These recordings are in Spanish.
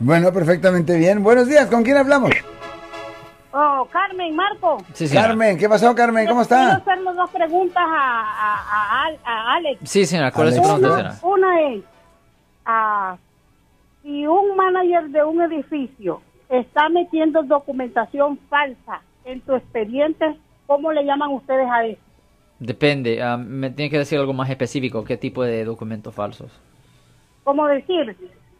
Bueno, perfectamente bien. Buenos días, ¿con quién hablamos? Oh, Carmen, Marco. Sí, señora. Carmen, ¿qué pasó, Carmen? ¿Cómo Quiero está? hacerle dos preguntas a, a, a, Al- a Alex. Sí, señora. ¿Cuál es su pregunta, señora? Una es, ah, si un manager de un edificio está metiendo documentación falsa en tu expediente, ¿cómo le llaman ustedes a eso? Depende. ah, me tiene que decir algo más específico. ¿Qué tipo de documentos falsos? Como decir,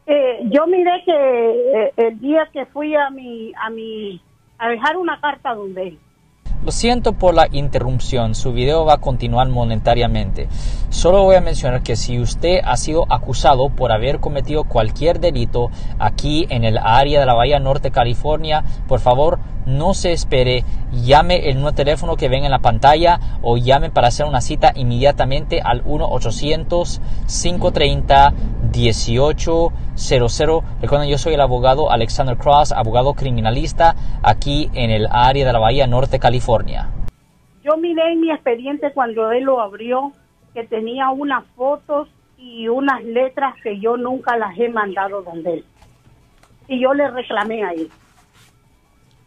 eh, yo miré que eh, el día que fui a mi, a mi, a dejar una carta donde Lo siento por la interrupción, su video va a continuar monetariamente. Solo voy a mencionar que si usted ha sido acusado por haber cometido cualquier delito aquí en el área de la Bahía Norte, California, por favor no se espere, llame el nuevo teléfono que ven en la pantalla o llame para hacer una cita inmediatamente al 1-800-530-1800. Recuerden, yo soy el abogado Alexander Cross, abogado criminalista aquí en el área de la Bahía Norte, California. Yo miré en mi expediente cuando él lo abrió que tenía unas fotos y unas letras que yo nunca las he mandado donde él. Y yo le reclamé a él.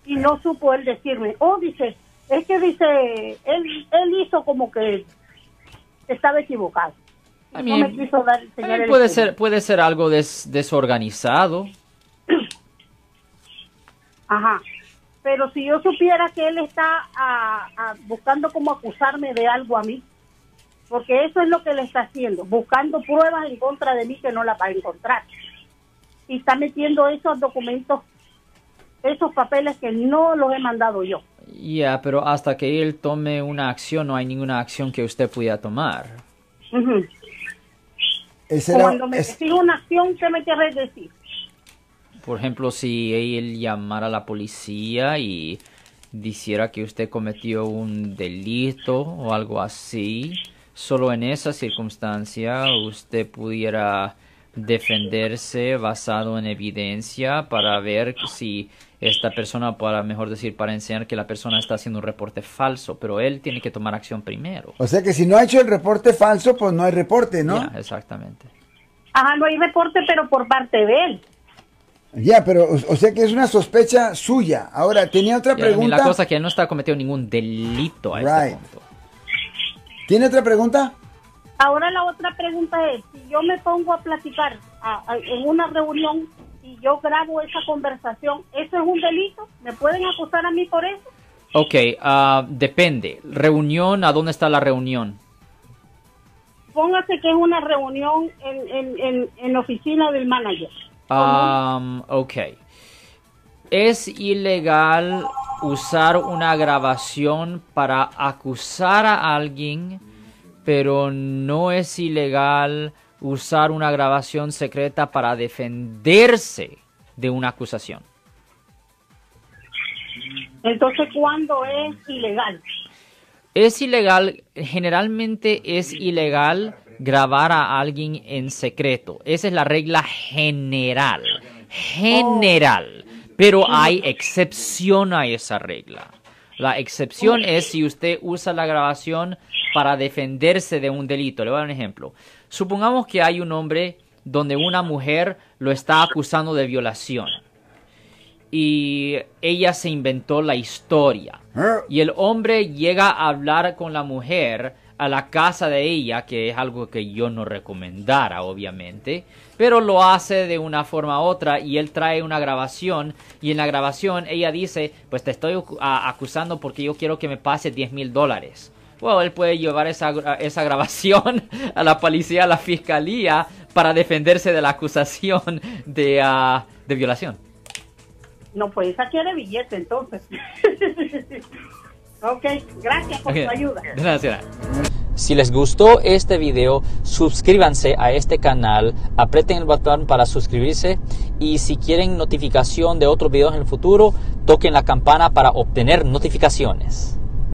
Y no supo él decirme, oh, dice, es que dice, él, él hizo como que estaba equivocado. I no mean, me quiso dar, enseñar el puede ser, puede ser algo des- desorganizado. Ajá. Pero si yo supiera que él está ah, ah, buscando como acusarme de algo a mí, porque eso es lo que le está haciendo, buscando pruebas en contra de mí que no las va a encontrar. Y está metiendo esos documentos, esos papeles que no los he mandado yo. Ya, pero hasta que él tome una acción, no hay ninguna acción que usted pudiera tomar. Era- Cuando me es- una acción, ¿qué me querés decir? Por ejemplo, si él llamara a la policía y dijera que usted cometió un delito o algo así, solo en esa circunstancia usted pudiera defenderse basado en evidencia para ver si esta persona, para mejor decir, para enseñar que la persona está haciendo un reporte falso, pero él tiene que tomar acción primero. o sea que si no ha hecho el reporte falso, pues no hay reporte, ¿no? Ya, exactamente. Ajá, no hay reporte, pero por parte de él. Ya, pero o, o sea que es una sospecha suya. Ahora, tenía otra pregunta. la cosa es que él no está cometiendo ningún delito a Right. este punto. ¿Tiene otra pregunta? Ahora la otra pregunta es, si yo me pongo a platicar a- a- en una reunión y yo grabo esa conversación, ¿eso es un delito? ¿Me pueden acusar a mí por eso? Ok, ah, depende. Reunión, ¿a dónde está la reunión? Póngase que es una reunión en, en, en, en la oficina del manager. Um, ok. Es ilegal usar una grabación para acusar a alguien, pero no es ilegal usar una grabación secreta para defenderse de una acusación. Entonces, ¿cuándo es ilegal? Es ilegal, generalmente es ilegal grabar a alguien en secreto. Esa es la regla general. General. Pero hay excepción a esa regla. La excepción es si usted usa la grabación para defenderse de un delito. Le voy a dar un ejemplo. Supongamos que hay un hombre donde una mujer lo está acusando de violación. Y ella se inventó la historia. Y el hombre llega a hablar con la mujer a la casa de ella, que es algo que yo no recomendara, obviamente, pero lo hace de una forma u otra y él trae una grabación y en la grabación ella dice, pues te estoy acusando porque yo quiero que me pase 10 mil dólares. Bueno, él puede llevar esa, esa grabación a la policía, a la fiscalía, para defenderse de la acusación de, ah, de violación. No, pues esa quiere billete, entonces. ok, gracias por Ok, tu ayuda. señora. Si les gustó este video, suscríbanse a este canal, aprieten el botón para suscribirse y si quieren notificación de otros videos en el futuro, toquen la campana para obtener notificaciones.